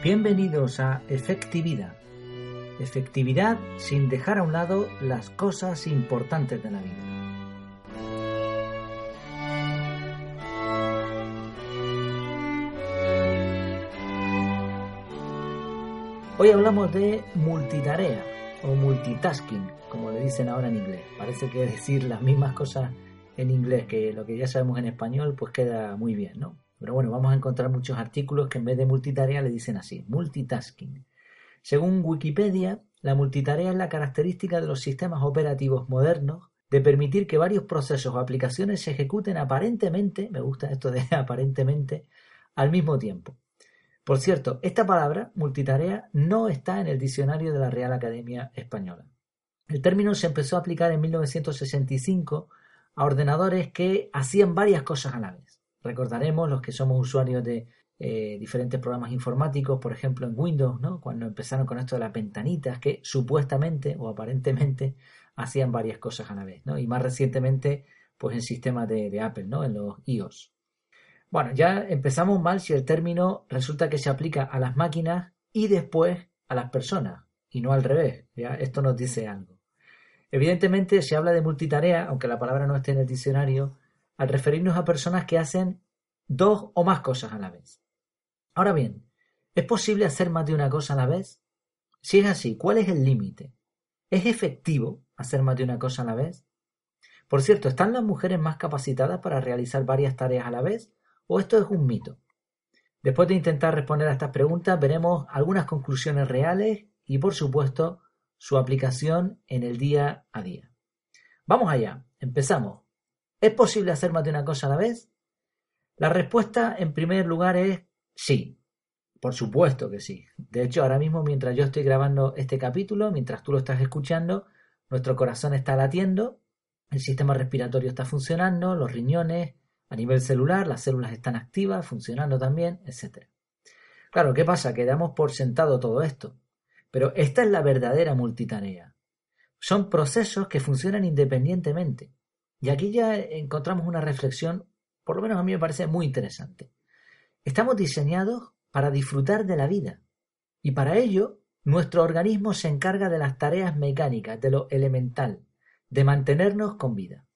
Bienvenidos a Efectividad. Efectividad sin dejar a un lado las cosas importantes de la vida. Hoy hablamos de multitarea o multitasking, como le dicen ahora en inglés. Parece que decir las mismas cosas en inglés que lo que ya sabemos en español, pues queda muy bien, ¿no? Pero bueno, vamos a encontrar muchos artículos que en vez de multitarea le dicen así, multitasking. Según Wikipedia, la multitarea es la característica de los sistemas operativos modernos de permitir que varios procesos o aplicaciones se ejecuten aparentemente, me gusta esto de aparentemente, al mismo tiempo. Por cierto, esta palabra, multitarea, no está en el diccionario de la Real Academia Española. El término se empezó a aplicar en 1965 a ordenadores que hacían varias cosas a la vez. Recordaremos los que somos usuarios de eh, diferentes programas informáticos, por ejemplo en Windows, ¿no? cuando empezaron con esto de las ventanitas que supuestamente o aparentemente hacían varias cosas a la vez, y más recientemente pues en sistemas de, Apple, ¿no? en los iOS. Bueno, ya empezamos mal si el término resulta que se aplica a las máquinas y después a las personas, y no al revés. ¿ya? Esto nos dice algo. Evidentemente se habla de multitarea, aunque la palabra no esté en el diccionario, al referirnos a personas que hacen dos o más cosas a la vez. Ahora bien, ¿es posible hacer más de una cosa a la vez? Si es así, ¿cuál es el límite? ¿Es efectivo hacer más de una cosa a la vez? Por cierto, ¿están las mujeres más capacitadas para realizar varias tareas a la vez? ¿O esto es un mito? Después de intentar responder a estas preguntas, veremos algunas conclusiones reales y, por supuesto, su aplicación en el día a día. Vamos allá, empezamos. ¿Es posible hacer más de una cosa a la vez? La respuesta, en primer lugar, es sí. Por supuesto que sí. De hecho, ahora mismo, mientras yo estoy grabando este capítulo, mientras tú lo estás escuchando, nuestro corazón está latiendo, el sistema respiratorio está funcionando, los riñones, a nivel celular, las células están activas, funcionando también, etc. Claro, ¿qué pasa? Que damos por sentado todo esto. Pero esta es la verdadera multitarea. Son procesos que funcionan independientemente. Y aquí ya encontramos una reflexión, por lo menos a mí me parece muy interesante. Estamos diseñados para disfrutar de la vida. Y para ello, nuestro organismo se encarga de las tareas mecánicas, de lo elemental, de mantenernos con vida.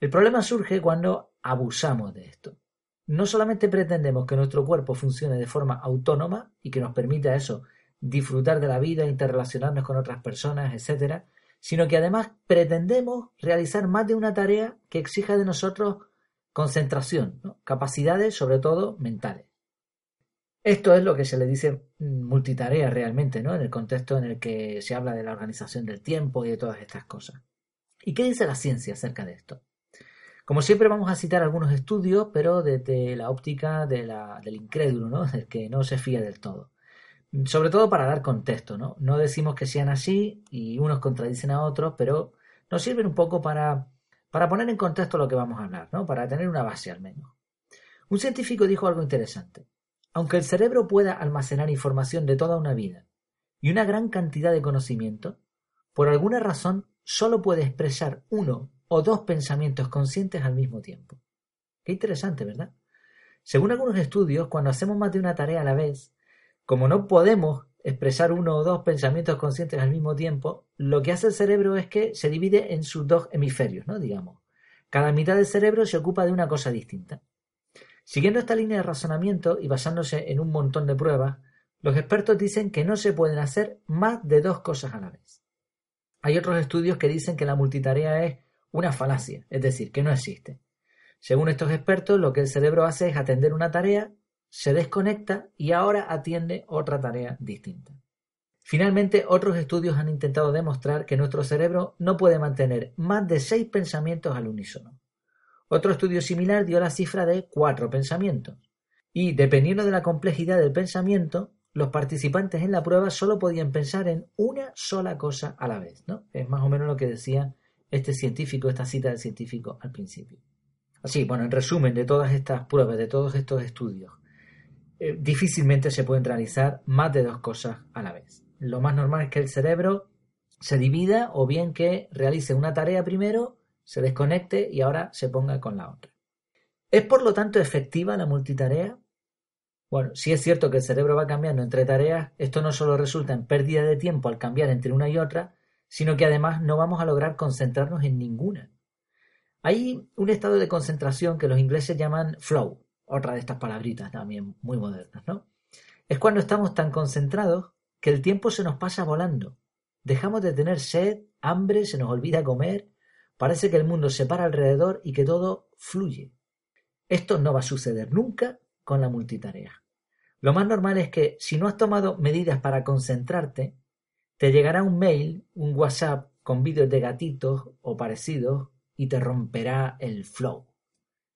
El problema surge cuando abusamos de esto. No solamente pretendemos que nuestro cuerpo funcione de forma autónoma y que nos permita eso, disfrutar de la vida, interrelacionarnos con otras personas, etc., sino que además pretendemos realizar más de una tarea que exija de nosotros concentración, capacidades sobre todo mentales. Esto es lo que se le dice multitarea realmente, ¿no? En el contexto en el que se habla de la organización del tiempo y de todas estas cosas. ¿Y qué dice la ciencia acerca de esto? Como siempre vamos a citar algunos estudios, pero desde la óptica del incrédulo, ¿no? Del que no se fía del todo sobre todo para dar contexto, ¿no? No decimos que sean así y unos contradicen a otros, pero nos sirven un poco para, para poner en contexto lo que vamos a hablar, ¿no? Para tener una base al menos. Un científico dijo algo interesante. Aunque el cerebro pueda almacenar información de toda una vida y una gran cantidad de conocimiento, por alguna razón solo puede expresar uno o dos pensamientos conscientes al mismo tiempo. Qué interesante, ¿verdad? Según algunos estudios, cuando hacemos más de una tarea a la vez, como no podemos expresar uno o dos pensamientos conscientes al mismo tiempo, lo que hace el cerebro es que se divide en sus dos hemisferios, ¿no? Digamos. Cada mitad del cerebro se ocupa de una cosa distinta. Siguiendo esta línea de razonamiento y basándose en un montón de pruebas, los expertos dicen que no se pueden hacer más de dos cosas a la vez. Hay otros estudios que dicen que la multitarea es una falacia, es decir, que no existe. Según estos expertos, lo que el cerebro hace es atender una tarea se desconecta y ahora atiende otra tarea distinta. Finalmente, otros estudios han intentado demostrar que nuestro cerebro no puede mantener más de seis pensamientos al unísono. Otro estudio similar dio la cifra de cuatro pensamientos. Y, dependiendo de la complejidad del pensamiento, los participantes en la prueba solo podían pensar en una sola cosa a la vez. ¿no? Es más o menos lo que decía este científico, esta cita del científico al principio. Así, bueno, en resumen de todas estas pruebas, de todos estos estudios, eh, difícilmente se pueden realizar más de dos cosas a la vez. Lo más normal es que el cerebro se divida o bien que realice una tarea primero, se desconecte y ahora se ponga con la otra. ¿Es por lo tanto efectiva la multitarea? Bueno, si es cierto que el cerebro va cambiando entre tareas, esto no solo resulta en pérdida de tiempo al cambiar entre una y otra, sino que además no vamos a lograr concentrarnos en ninguna. Hay un estado de concentración que los ingleses llaman flow, otra de estas palabritas también muy modernas, ¿no? Es cuando estamos tan concentrados que el tiempo se nos pasa volando. Dejamos de tener sed, hambre, se nos olvida comer, parece que el mundo se para alrededor y que todo fluye. Esto no va a suceder nunca con la multitarea. Lo más normal es que si no has tomado medidas para concentrarte, te llegará un mail, un WhatsApp con vídeos de gatitos o parecidos y te romperá el flow.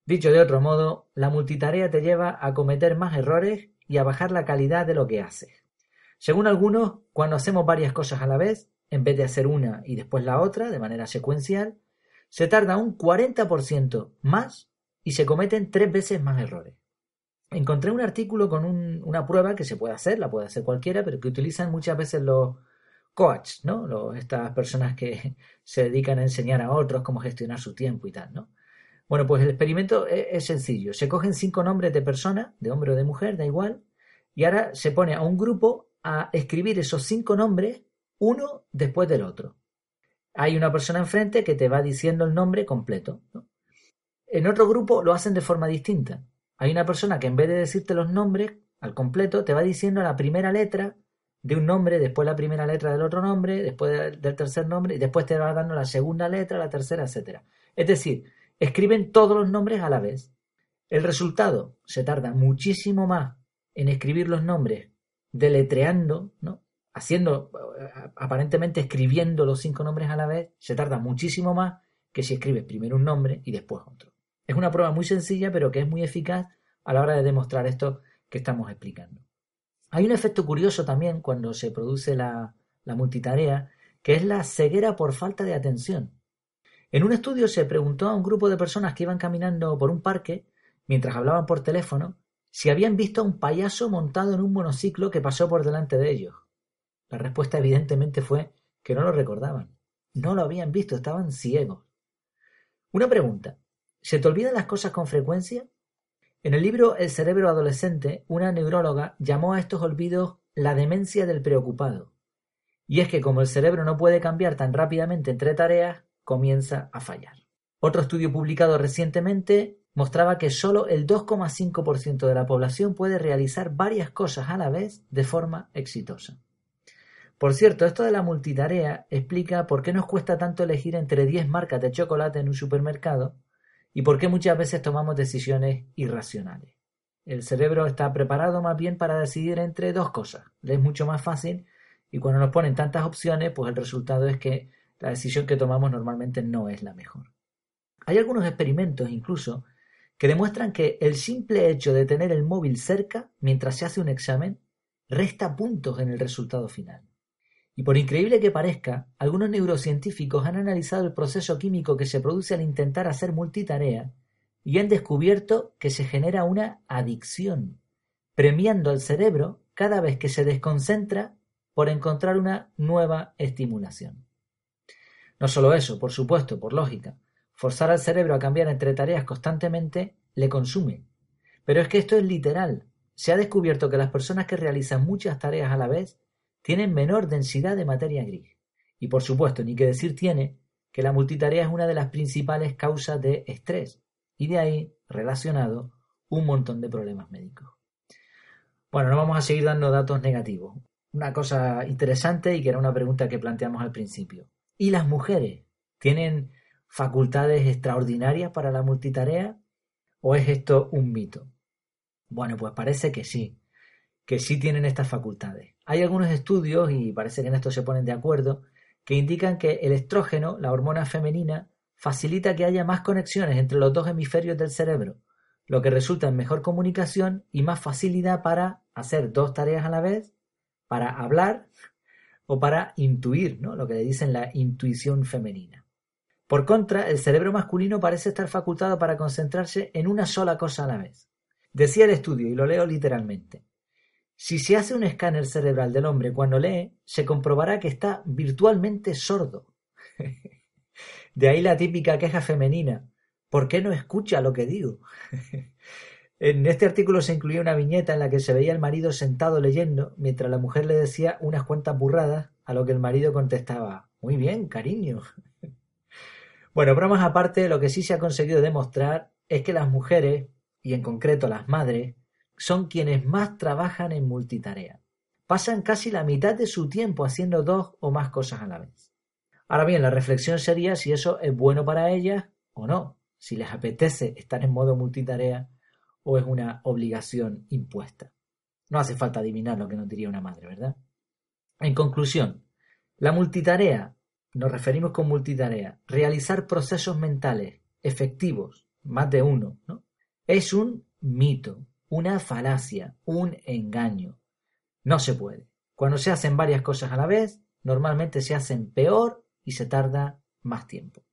Dicho de otro modo, la multitarea te lleva a cometer más errores y a bajar la calidad de lo que haces. Según algunos, cuando hacemos varias cosas a la vez, en vez de hacer una y después la otra de manera secuencial, se tarda un 40% más y se cometen tres veces más errores. Encontré un artículo con una prueba que se puede hacer, la puede hacer cualquiera, pero que utilizan muchas veces los coaches, ¿no? estas personas que se dedican a enseñar a otros cómo gestionar su tiempo y tal, ¿no? Bueno, pues el experimento es, es sencillo. Se cogen cinco nombres de personas, de hombre o de mujer, da igual, y ahora se pone a un grupo a escribir esos cinco nombres uno después del otro. Hay una persona enfrente que te va diciendo el nombre completo. En otro grupo lo hacen de forma distinta. Hay una persona que en vez de decirte los nombres al completo, te va diciendo la primera letra de un nombre, después la primera letra del otro nombre, después del tercer nombre, y después te va dando la segunda letra, la tercera, etc. Es decir, escriben todos los nombres a la vez. El resultado se tarda muchísimo más en escribir los nombres deletreando, ¿no? haciendo, aparentemente escribiendo los cinco nombres a la vez, se tarda muchísimo más que si escribes primero un nombre y después otro. Es una prueba muy sencilla, pero que es muy eficaz a la hora de demostrar esto que estamos explicando. Hay un efecto curioso también cuando se produce la, la multitarea, que es la ceguera por falta de atención. En un estudio se preguntó a un grupo de personas que iban caminando por un parque mientras hablaban por teléfono si habían visto a un payaso montado en un monociclo que pasó por delante de ellos. La respuesta evidentemente fue que no lo recordaban. No lo habían visto, estaban ciegos. Una pregunta. ¿Se te olvidan las cosas con frecuencia? En el libro El cerebro adolescente, una neuróloga llamó a estos olvidos la demencia del preocupado. Y es que como el cerebro no puede cambiar tan rápidamente entre tareas, comienza a fallar. Otro estudio publicado recientemente mostraba que solo el 2,5% de la población puede realizar varias cosas a la vez de forma exitosa. Por cierto, esto de la multitarea explica por qué nos cuesta tanto elegir entre 10 marcas de chocolate en un supermercado y por qué muchas veces tomamos decisiones irracionales. El cerebro está preparado más bien para decidir entre dos cosas. Le es mucho más fácil y cuando nos ponen tantas opciones, pues el resultado es que la decisión que tomamos normalmente no es la mejor. Hay algunos experimentos incluso que demuestran que el simple hecho de tener el móvil cerca mientras se hace un examen resta puntos en el resultado final. Y por increíble que parezca, algunos neurocientíficos han analizado el proceso químico que se produce al intentar hacer multitarea y han descubierto que se genera una adicción, premiando al cerebro cada vez que se desconcentra por encontrar una nueva estimulación. No solo eso, por supuesto, por lógica, Forzar al cerebro a cambiar entre tareas constantemente le consume. Pero es que esto es literal. Se ha descubierto que las personas que realizan muchas tareas a la vez tienen menor densidad de materia gris. Y por supuesto, ni que decir tiene que la multitarea es una de las principales causas de estrés y de ahí relacionado un montón de problemas médicos. Bueno, no vamos a seguir dando datos negativos. Una cosa interesante y que era una pregunta que planteamos al principio. ¿Y las mujeres tienen facultades extraordinarias para la multitarea? ¿O es esto un mito? Bueno, pues parece que sí, que sí tienen estas facultades. Hay algunos estudios, y parece que en esto se ponen de acuerdo, que indican que el estrógeno, la hormona femenina, facilita que haya más conexiones entre los dos hemisferios del cerebro, lo que resulta en mejor comunicación y más facilidad para hacer dos tareas a la vez, para hablar o para intuir, ¿no? lo que le dicen la intuición femenina. Por contra, el cerebro masculino parece estar facultado para concentrarse en una sola cosa a la vez. Decía el estudio, y lo leo literalmente, si se hace un escáner cerebral del hombre cuando lee, se comprobará que está virtualmente sordo. De ahí la típica queja femenina, ¿por qué no escucha lo que digo? En este artículo se incluía una viñeta en la que se veía al marido sentado leyendo mientras la mujer le decía unas cuantas burradas, a lo que el marido contestaba Muy bien, cariño. bueno, bromas aparte, lo que sí se ha conseguido demostrar es que las mujeres, y en concreto las madres, son quienes más trabajan en multitarea. Pasan casi la mitad de su tiempo haciendo dos o más cosas a la vez. Ahora bien, la reflexión sería si eso es bueno para ellas o no, si les apetece estar en modo multitarea o es una obligación impuesta. No hace falta adivinar lo que nos diría una madre, ¿verdad? En conclusión, la multitarea, nos referimos con multitarea, realizar procesos mentales efectivos, más de uno, ¿no? es un mito, una falacia, un engaño. No se puede. Cuando se hacen varias cosas a la vez, normalmente se hacen peor y se tarda más tiempo.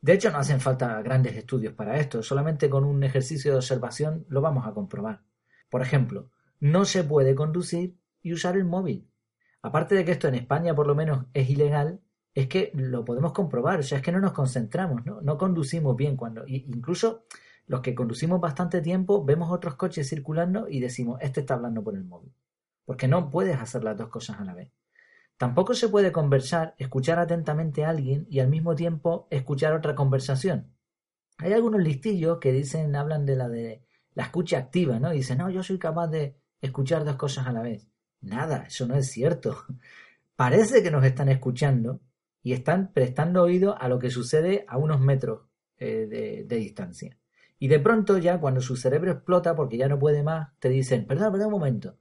De hecho, no hacen falta grandes estudios para esto, solamente con un ejercicio de observación lo vamos a comprobar. Por ejemplo, no se puede conducir y usar el móvil. Aparte de que esto en España por lo menos es ilegal, es que lo podemos comprobar, o sea, es que no nos concentramos, no, conducimos bien cuando, incluso los que conducimos bastante tiempo vemos otros coches circulando y decimos, este está hablando por el móvil, porque no puedes hacer las dos cosas a la vez. Tampoco se puede conversar, escuchar atentamente a alguien y al mismo tiempo escuchar otra conversación. Hay algunos listillos que dicen, hablan de la de la escucha activa, ¿no? dicen, no, yo soy capaz de escuchar dos cosas a la vez. Nada, eso no es cierto. Parece que nos están escuchando y están prestando oído a lo que sucede a unos metros eh, de, de, distancia. Y de pronto ya cuando su cerebro explota porque ya no puede más, te dicen, perdón, perdón un momento.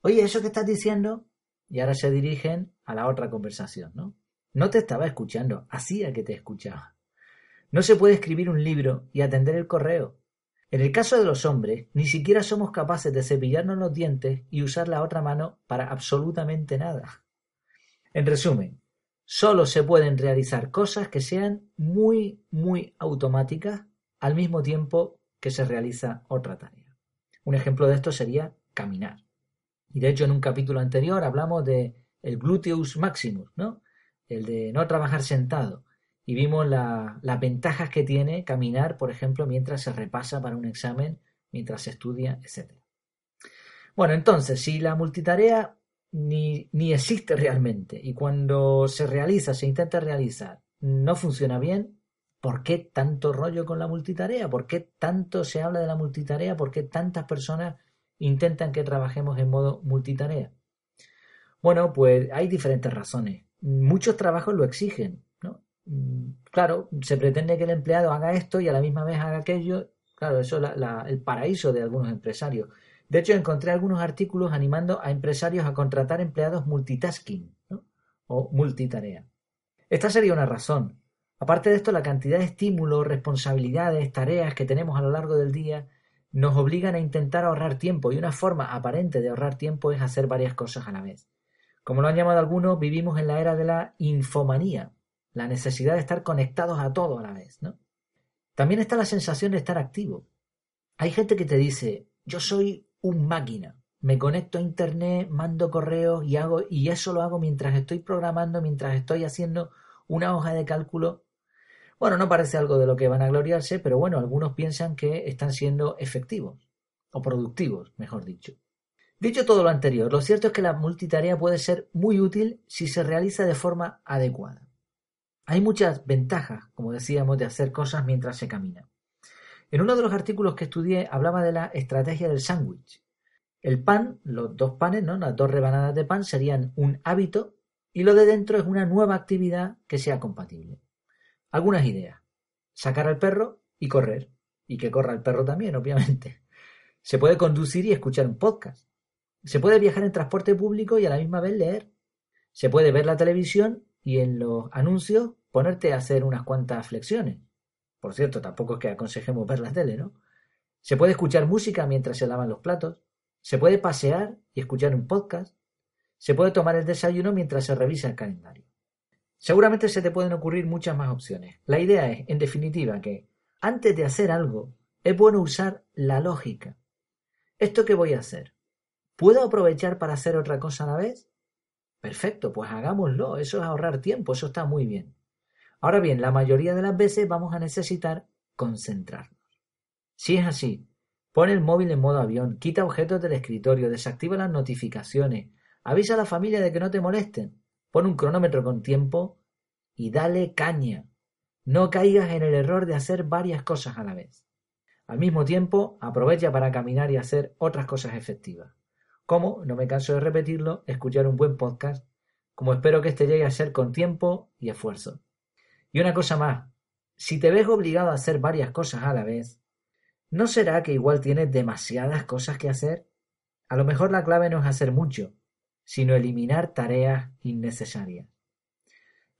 Oye, eso que estás diciendo y ahora se dirigen a la otra conversación, ¿no? No te estaba escuchando, hacía que te escuchaba. No se puede escribir un libro y atender el correo. En el caso de los hombres, ni siquiera somos capaces de cepillarnos los dientes y usar la otra mano para absolutamente nada. En resumen, solo se pueden realizar cosas que sean muy, muy automáticas al mismo tiempo que se realiza otra tarea. Un ejemplo de esto sería caminar. Y de hecho en un capítulo anterior hablamos de el gluteus maximus, ¿no? El de no trabajar sentado. Y vimos las ventajas que tiene caminar, por ejemplo, mientras se repasa para un examen, mientras se estudia, etc. Bueno, entonces, si la multitarea ni, ni existe realmente y cuando se realiza, se intenta realizar, no funciona bien, ¿por qué tanto rollo con la multitarea? ¿Por qué tanto se habla de la multitarea? ¿Por qué tantas personas intentan que trabajemos en modo multitarea? Bueno, pues hay diferentes razones. Muchos trabajos lo exigen, ¿no? Mm, claro, se pretende que el empleado haga esto y a la misma vez haga aquello. Claro, eso es el paraíso de algunos empresarios. De hecho, encontré algunos artículos animando a empresarios a contratar empleados multitasking o multitarea. Esta sería una razón. Aparte de esto, la cantidad de estímulos, responsabilidades, tareas que tenemos a lo largo del día nos obligan a intentar ahorrar tiempo y una forma aparente de ahorrar tiempo es hacer varias cosas a la vez. Como lo han llamado algunos, vivimos en la era de la infomanía, la necesidad de estar conectados a todo a la vez, ¿no? También está la sensación de estar activo. Hay gente que te dice, yo soy un máquina, me conecto a internet, mando correos y hago y eso lo hago mientras estoy programando, mientras estoy haciendo una hoja de cálculo bueno, no parece algo de lo que van a gloriarse, pero bueno, algunos piensan que están siendo efectivos, o productivos, mejor dicho. Dicho todo lo anterior, lo cierto es que la multitarea puede ser muy útil si se realiza de forma adecuada. Hay muchas ventajas, como decíamos, de hacer cosas mientras se camina. En uno de los artículos que estudié hablaba de la estrategia del sándwich. El pan, los dos panes, ¿no? las dos rebanadas de pan serían un hábito y lo de dentro es una nueva actividad que sea compatible. Algunas ideas. Sacar al perro y correr. Y que corra el perro también, obviamente. Se puede conducir y escuchar un podcast. Se puede viajar en transporte público y a la misma vez leer. Se puede ver la televisión y en los anuncios ponerte a hacer unas cuantas flexiones. Por cierto, tampoco es que aconsejemos ver la tele, ¿no? Se puede escuchar música mientras se lavan los platos. Se puede pasear y escuchar un podcast. Se puede tomar el desayuno mientras se revisa el calendario. Seguramente se te pueden ocurrir muchas más opciones. La idea es, en definitiva, que antes de hacer algo, es bueno usar la lógica. ¿Esto qué voy a hacer? ¿Puedo aprovechar para hacer otra cosa a la vez? Perfecto, pues hagámoslo. Eso es ahorrar tiempo, eso está muy bien. Ahora bien, la mayoría de las veces vamos a necesitar concentrarnos. Si es así, Pon el móvil en modo avión, quita objetos del escritorio, desactiva las notificaciones, avisa a la familia de que no te molesten, pon un cronómetro con tiempo y dale caña. No caigas en el error de hacer varias cosas a la vez. Al mismo tiempo, aprovecha para caminar y hacer otras cosas efectivas. Como, no me canso de repetirlo, escuchar un buen podcast, como espero que este llegue a ser con tiempo y esfuerzo. Y una cosa más, si te ves obligado a hacer varias cosas a la vez, ¿no será que igual tienes demasiadas cosas que hacer? A lo mejor la clave no es hacer mucho, sino eliminar tareas innecesarias.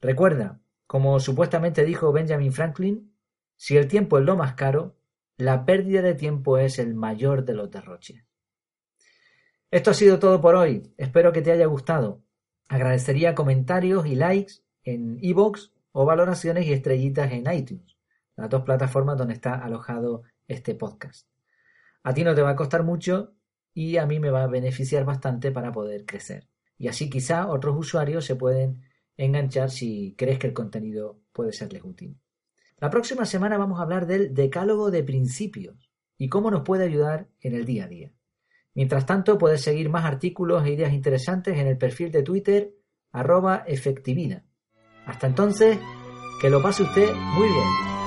Recuerda, como supuestamente dijo Benjamin Franklin, si el tiempo es lo más caro, la pérdida de tiempo es el mayor de los derroches. Esto ha sido todo por hoy. Espero que te haya gustado. Agradecería comentarios y likes en iVoox o valoraciones y estrellitas en iTunes, las dos plataformas donde está alojado este podcast. A ti no te va a costar mucho y a mí me va a beneficiar bastante para poder crecer. Y así quizá otros usuarios se pueden enganchar si crees que el contenido puede serles útil. La próxima semana vamos a hablar del decálogo de principios y cómo nos puede ayudar en el día a día. Mientras tanto, puedes seguir más artículos e ideas interesantes en el perfil de Twitter arroba. Hasta entonces, que lo pase usted muy bien.